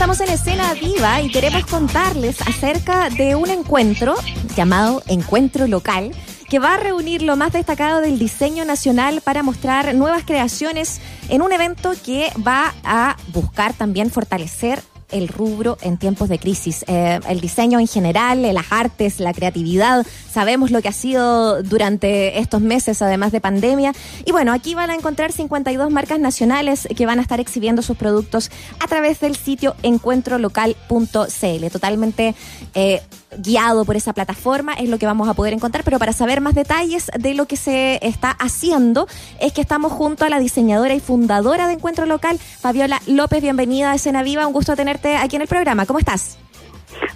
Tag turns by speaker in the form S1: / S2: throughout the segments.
S1: estamos en escena viva y queremos contarles acerca de un encuentro llamado Encuentro Local que va a reunir lo más destacado del diseño nacional para mostrar nuevas creaciones en un evento que va a buscar también fortalecer el rubro en tiempos de crisis. Eh, el diseño en general, las artes, la creatividad, sabemos lo que ha sido durante estos meses, además de pandemia. Y bueno, aquí van a encontrar 52 marcas nacionales que van a estar exhibiendo sus productos a través del sitio encuentrolocal.cl. Totalmente eh, guiado por esa plataforma es lo que vamos a poder encontrar, pero para saber más detalles de lo que se está haciendo es que estamos junto a la diseñadora y fundadora de Encuentro Local, Fabiola López, bienvenida a Escena Viva, un gusto tenerte aquí en el programa, ¿cómo estás?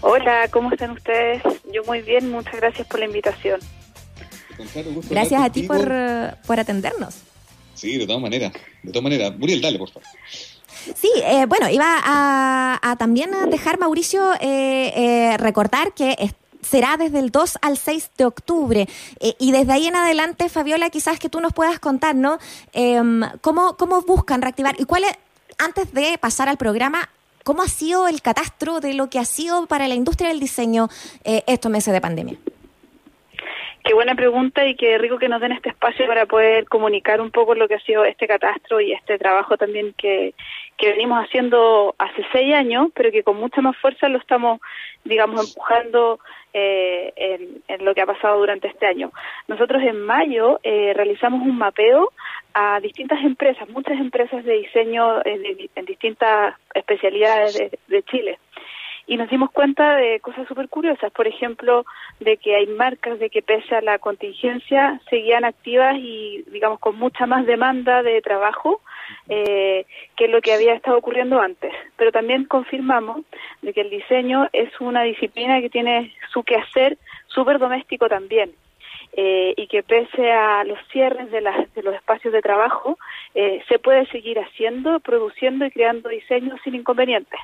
S2: Hola, ¿cómo están ustedes? Yo muy bien, muchas gracias por la invitación.
S1: Gracias a ti por, por atendernos.
S3: Sí, de todas maneras, de todas maneras. Muriel, dale, por favor.
S1: Sí, eh, bueno, iba a, también dejar, Mauricio, eh, eh, recordar que será desde el 2 al 6 de octubre. y desde ahí en adelante, Fabiola, quizás que tú nos puedas contar, ¿no? Em, ¿cómo, ¿Cómo buscan reactivar? ¿Y cuál es, antes de pasar al programa, cómo ha sido el catastro de lo que ha sido para la industria del diseño estos meses de pandemia?
S2: Qué buena pregunta y qué rico que nos den este espacio para poder comunicar un poco lo que ha sido este catastro y este trabajo también que, que venimos haciendo hace seis años, pero que con mucha más fuerza lo estamos, digamos, empujando eh, en, lo que ha pasado durante este año. Nosotros en mayo eh, realizamos un mapeo a distintas empresas, muchas empresas de diseño en, distintas especialidades de Chile y nos dimos cuenta de cosas súper curiosas, por ejemplo, de que hay marcas de que pese a la contingencia seguían activas y, digamos, con mucha más demanda de trabajo eh, que lo que había estado ocurriendo antes. Pero también confirmamos de que el diseño es una disciplina que tiene su quehacer súper doméstico también. Eh, y que pese a los cierres de, las, de los espacios de trabajo, eh, se puede seguir haciendo, produciendo y creando diseños sin inconvenientes.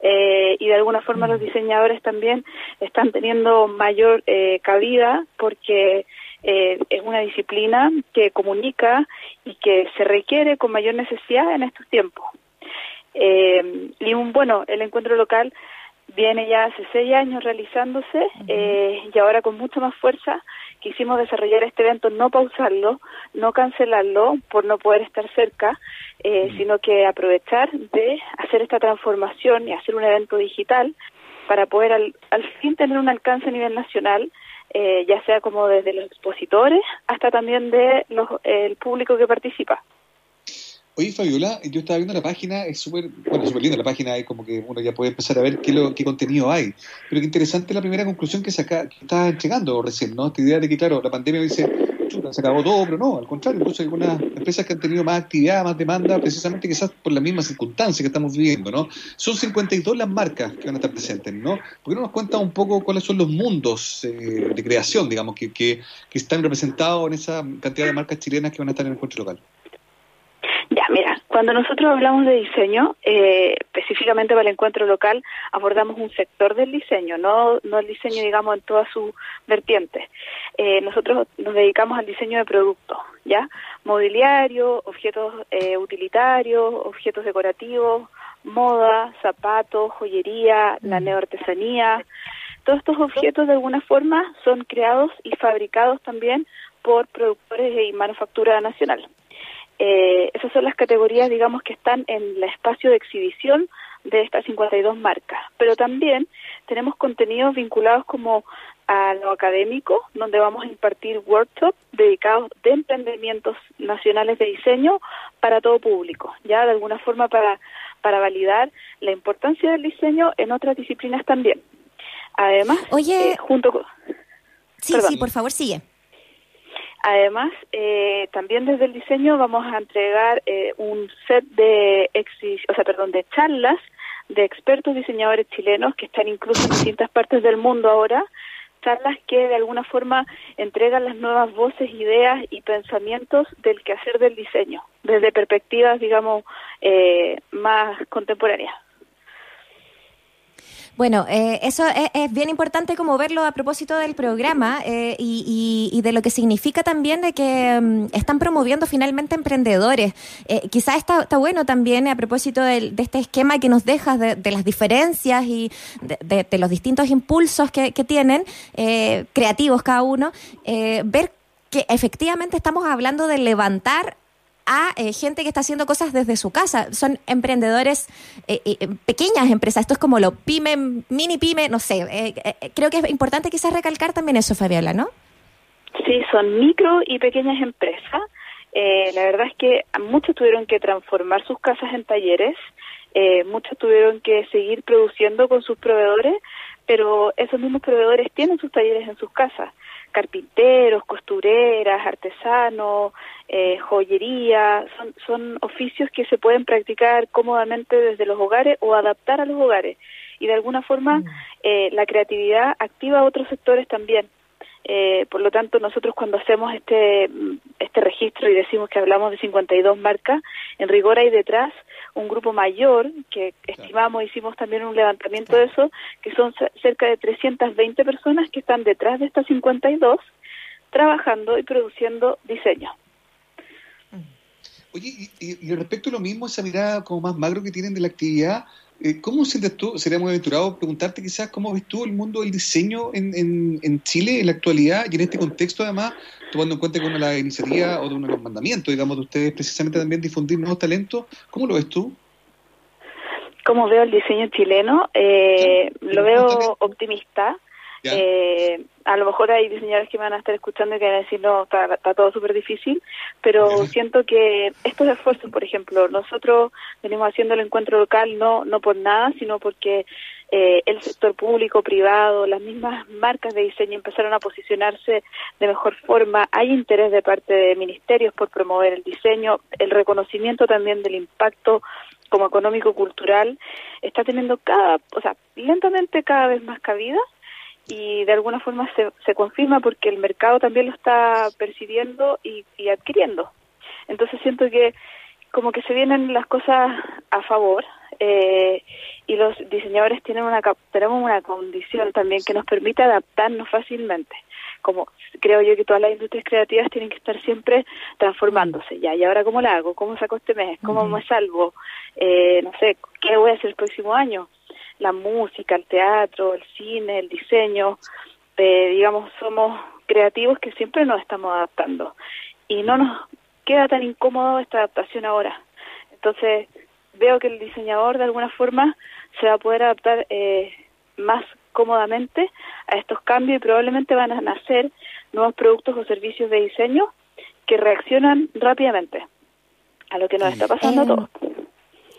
S2: Eh, y de alguna forma los mm. diseñadores también están teniendo mayor eh, cabida porque eh, es una disciplina que comunica y que se requiere con mayor necesidad en estos tiempos. y un, bueno, el encuentro local viene ya hace seis años realizándose y ahora con mucha más fuerza quisimos desarrollar este evento, no pausarlo, no cancelarlo por no poder estar cerca, eh, sino que aprovechar de hacer esta transformación y hacer un evento digital para poder al, fin tener un alcance a nivel nacional, eh, ya sea como desde los expositores hasta también de los, el público que participa.
S3: Oye, Fabiola, yo estaba viendo la página, es súper, bueno, súper linda la página, es como que uno ya puede empezar a ver qué, lo, qué contenido hay. Pero qué interesante la primera conclusión que, saca, que entregando recién, ¿no? Esta idea de que, claro, la pandemia dice, chuta, se acabó todo, pero no, al contrario, incluso algunas empresas que han tenido más actividad, más demanda, precisamente quizás por las mismas circunstancias que estamos viviendo, ¿no? Son 52 las marcas que van a estar presentes, ¿no? ¿Por qué no nos cuenta un poco cuáles son los mundos eh, de creación, digamos, que, que están representados en esa cantidad de marcas chilenas que van a estar en el encuentro local?
S2: Ya, mira, cuando nosotros hablamos de diseño, eh, específicamente para el encuentro local, abordamos un sector del diseño, no, no el diseño, digamos, en todas sus vertientes. Eh, nosotros nos dedicamos al diseño de productos, ¿ya? Mobiliario, objetos eh, utilitarios, objetos decorativos, moda, zapatos, joyería, la mm. neoartesanía. Todos estos objetos, de alguna forma, son creados y fabricados también por productores y manufactura nacional. Eh, esas son las categorías, digamos, que están en el espacio de exhibición de estas 52 marcas. Pero también tenemos contenidos vinculados como a lo académico, donde vamos a impartir workshops dedicados de emprendimientos nacionales de diseño para todo público, ya de alguna forma para, para validar la importancia del diseño en otras disciplinas también. Además,
S1: Oye, eh, junto con... Sí, sí, por favor, sigue.
S2: Además, eh, también desde el diseño vamos a entregar eh, un set de, o sea, perdón, de charlas de expertos diseñadores chilenos que están incluso en distintas partes del mundo ahora, charlas que de alguna forma entregan las nuevas voces, ideas y pensamientos del quehacer del diseño, desde perspectivas, digamos, eh, más contemporáneas.
S1: Bueno, eh, eso es, bien importante como verlo a propósito del programa eh, y, de lo que significa también de que mm, están promoviendo finalmente emprendedores. Eh, quizás está, bueno también a propósito de, este esquema que nos dejas de, las diferencias y de, los distintos impulsos que, que tienen, creativos cada uno, ver que efectivamente estamos hablando de levantar a eh, gente que está haciendo cosas desde su casa. Son emprendedores, eh, eh, pequeñas empresas. Esto es como lo pyme, mini pyme, no sé. creo que es importante quizás recalcar también eso, Fabiola, ¿no?
S2: Sí, son micro y pequeñas empresas. la verdad es que muchos tuvieron que transformar sus casas en talleres, muchos tuvieron que seguir produciendo con sus proveedores, pero esos mismos proveedores tienen sus talleres en sus casas carpinteros, costureras, artesanos, eh, joyería, son, son oficios que se pueden practicar cómodamente desde los hogares o adaptar a los hogares. Y de alguna forma mm. eh, la creatividad activa a otros sectores también. Eh, por lo tanto, nosotros cuando hacemos este, este registro y decimos que hablamos de 52 marcas, en rigor hay detrás un grupo mayor que estimamos, hicimos también un levantamiento de eso, que son cerca de 320 personas que están detrás de estas 52 trabajando y produciendo diseño.
S3: Oye, y, respecto a lo mismo, esa mirada como más magro que tienen de la actividad, ¿cómo sientes tú, sería muy aventurado preguntarte quizás cómo ves tú el mundo del diseño en, en, en Chile en la actualidad y en este contexto además, tomando en cuenta que una de las iniciativas o de uno de los mandamientos, digamos, de ustedes precisamente también difundir nuevos talentos, ¿cómo lo ves tú?
S2: ¿Cómo veo el diseño chileno? Eh, lo veo optimista. Eh, a lo mejor hay diseñadores que me van a estar escuchando y que van a decir, no, está, todo súper difícil, pero siento que estos esfuerzos, por ejemplo, nosotros venimos haciendo el encuentro local no, no por nada, sino porque eh, el sector público, privado, las mismas marcas de diseño empezaron a posicionarse de mejor forma. Hay interés de parte de ministerios por promover el diseño, el reconocimiento también del impacto como económico-cultural está teniendo cada, o sea, lentamente cada vez más cabida y de alguna forma se, se confirma porque el mercado también lo está percibiendo y, adquiriendo. Entonces siento que como que se vienen las cosas a favor eh, y los diseñadores tienen una tenemos una condición también que nos permite adaptarnos fácilmente. Como creo yo que todas las industrias creativas tienen que estar siempre transformándose. Ya y ahora cómo la hago cómo saco este mes cómo me salvo eh, no sé qué voy a hacer el próximo año la música, el teatro, el cine, el diseño, eh, digamos, somos creativos que siempre nos estamos adaptando y no nos queda tan incómodo esta adaptación ahora. Entonces, veo que el diseñador de alguna forma se va a poder adaptar eh, más cómodamente a estos cambios y probablemente van a nacer nuevos productos o servicios de diseño que reaccionan rápidamente a lo que nos está pasando a todos.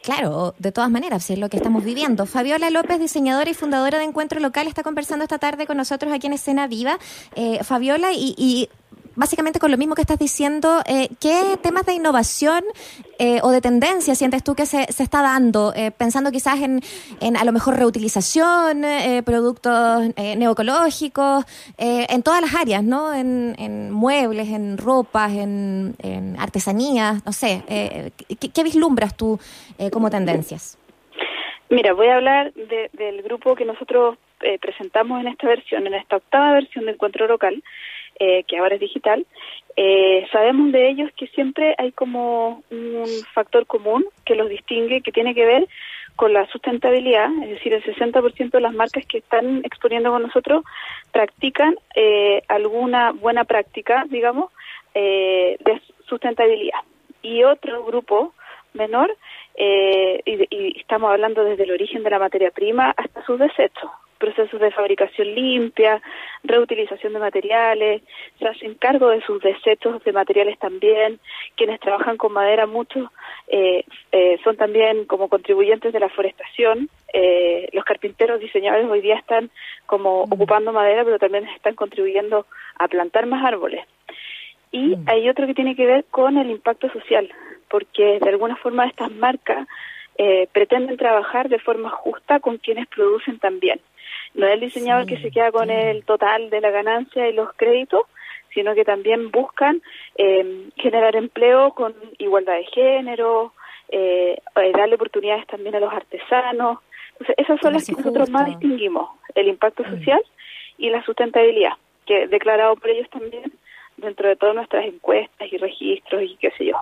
S1: Claro, de todas maneras, es lo que estamos viviendo. Fabiola López, diseñadora y fundadora de Encuentro Local, está conversando esta tarde con nosotros aquí en Escena Viva. Eh, Fabiola, y, básicamente con lo mismo que estás diciendo, eh, ¿qué temas de innovación eh, o de tendencia sientes tú que se, se está dando? pensando quizás en, en, a lo mejor reutilización, productos neoecológicos, en todas las áreas, ¿no? En, muebles, en ropas, en, artesanías, no sé. ¿qué, ¿qué, vislumbras tú como tendencias?
S2: Mira, voy a hablar del grupo que nosotros presentamos en esta versión, en esta octava versión de Encuentro Local, eh, que ahora es digital, eh, sabemos de ellos que siempre hay como un factor común que los distingue, que tiene que ver con la sustentabilidad, es decir, el 60% de las marcas que están exponiendo con nosotros practican eh, alguna buena práctica, digamos, de sustentabilidad. Y otro grupo menor, y estamos hablando desde el origen de la materia prima hasta sus desechos, procesos de fabricación limpia, reutilización de materiales, se hacen cargo de sus desechos de materiales también. Quienes trabajan con madera, muchos eh, eh, son también como contribuyentes de la forestación. Eh, los carpinteros diseñadores hoy día están como mm. ocupando madera, pero también están contribuyendo a plantar más árboles. Y mm. hay otro que tiene que ver con el impacto social, porque de alguna forma estas marcas pretenden trabajar de forma justa con quienes producen también. No es el diseñador que se queda con el total de la ganancia y los créditos, sino que también buscan eh, generar empleo con igualdad de género, eh, eh, darle oportunidades también a los artesanos, Entonces, esas son las que nosotros más distinguimos, el impacto mm. social y la sustentabilidad, que declarado por ellos también dentro de todas nuestras encuestas y registros y qué sé yo.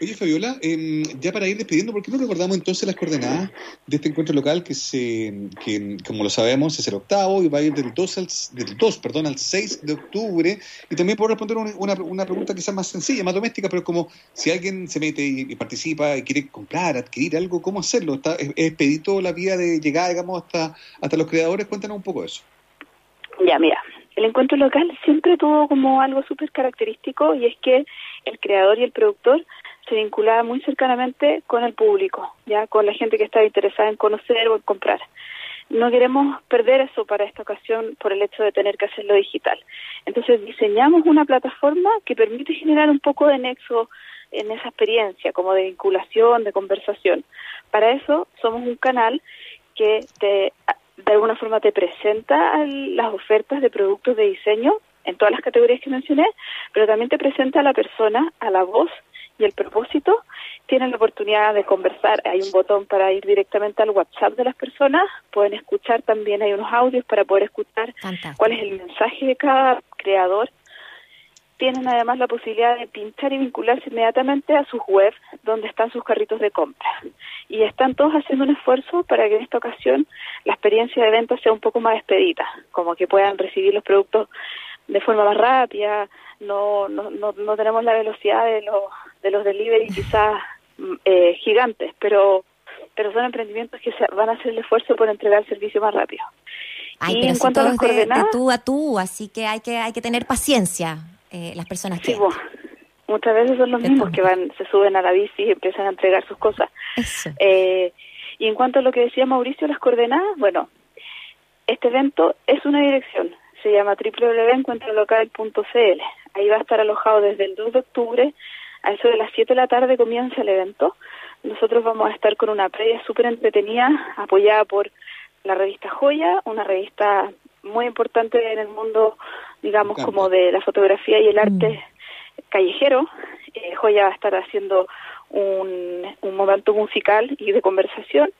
S3: Oye, Fabiola, em, ya para ir despidiendo, ¿por qué no recordamos entonces las coordenadas de este encuentro local que, se, que como lo sabemos, es el octavo y va a ir del 2 al, del 2, perdón, al 6 de octubre? Y también puedo responder una, una, pregunta quizás más sencilla, más doméstica, pero como si alguien se mete y, participa y quiere comprar, adquirir algo, ¿cómo hacerlo? ¿Está, es, expedito la vía de llegar, digamos, hasta, hasta los creadores? Cuéntanos un poco eso.
S2: Ya, mira, el encuentro local siempre tuvo como algo súper característico y es que el creador y el productor se vinculaba muy cercanamente con el público, ya con la gente que estaba interesada en conocer o en comprar. No queremos perder eso para esta ocasión por el hecho de tener que hacerlo digital. Entonces diseñamos una plataforma que permite generar un poco de nexo en esa experiencia, como de vinculación, de conversación. Para eso somos un canal que te de alguna forma te presenta las ofertas de productos de diseño en todas las categorías que mencioné, pero también te presenta a la persona, a la voz y el propósito. Tienen la oportunidad de conversar, hay un botón para ir directamente al WhatsApp de las personas, pueden escuchar también, hay unos audios para poder escuchar cuál es el mensaje de cada creador tienen además la posibilidad de pinchar y vincularse inmediatamente a sus webs donde están sus carritos de compra. Y están todos haciendo un esfuerzo para que en esta ocasión la experiencia de venta sea un poco más expedita, como que puedan recibir los productos de forma más rápida, no, no, no, tenemos la velocidad de los, de los delivery quizás mm, eh, gigantes, pero pero son emprendimientos que se van a hacer el esfuerzo por entregar el servicio más rápido.
S1: y en cuanto a las coordenadas, de tú a tú, así que hay que hay que tener paciencia. Eh, las personas que...
S2: muchas veces son los mismos que van, se suben a la bici y empiezan a entregar sus cosas. Eh, y en cuanto a lo que decía Mauricio, las coordenadas, bueno, este evento es una dirección, se llama www.encuentrolocal.cl. Ahí va a estar alojado desde el 2 de octubre, a eso de las 7 de la tarde comienza el evento. Nosotros vamos a estar con una previa súper entretenida, apoyada por la revista Joya, una revista muy importante en el mundo, digamos, como de la fotografía y el arte mm. callejero. Eh, Joya va a estar haciendo un, un momento musical y de conversación.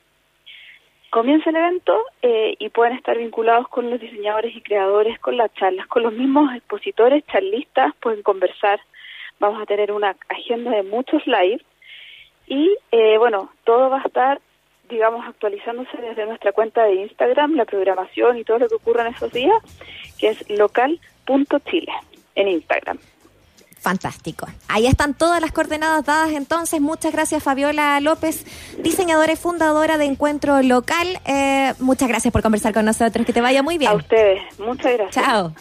S2: Comienza el evento eh, y pueden estar vinculados con los diseñadores y creadores, con las charlas, con los mismos expositores, charlistas, pueden conversar. Vamos a tener una agenda de muchos live y, eh, bueno, todo va a estar digamos, actualizándose desde nuestra cuenta de Instagram, la programación y todo lo que ocurra en esos días, que es local.chile en Instagram.
S1: Fantástico. Ahí están todas las coordenadas dadas entonces. Muchas gracias Fabiola López, diseñadora y fundadora de Encuentro Local. Eh, muchas gracias por conversar con nosotros. Que te vaya muy bien.
S2: A ustedes. Muchas gracias.
S1: Chao.